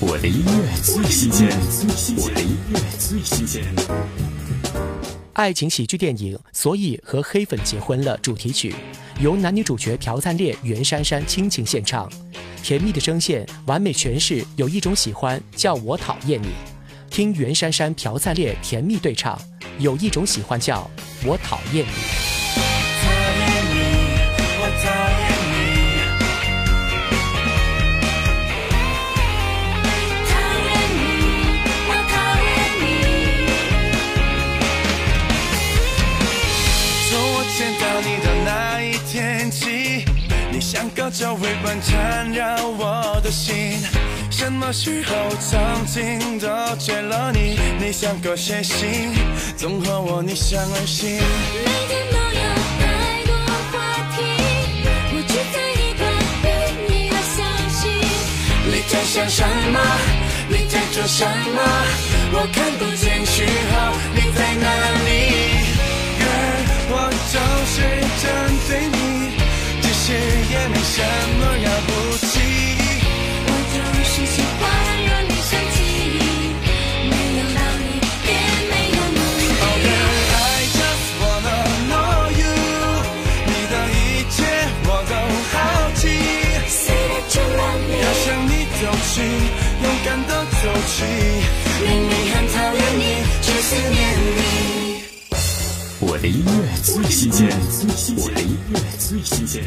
我的音乐最新鲜，我的音乐最新鲜。爱情喜剧电影《所以和黑粉结婚了》主题曲，由男女主角朴赞烈、袁姗姗倾情献唱，甜蜜的声线完美诠释“有一种喜欢叫我讨厌你”。听袁姗姗、朴赞烈甜蜜对唱，“有一种喜欢叫我讨厌你”。见到你的那一天起，你像个周围般缠绕我的心。什么时候曾经都缺了你？你像个写信，总和我逆向而行。每天都有太多话题，我只在一块与你的消息。你在想什么？你在做什么？我看不见讯号，没什么了不起。我就是喜欢让你生气，没有道理，也没有目 Oh 的。girl, I just wanna know you，你的一切我都好奇。Say that you love me，要向你走去，勇敢的走去。明明很讨厌你，却思念你。我的音乐最新鲜，我的音乐最新鲜。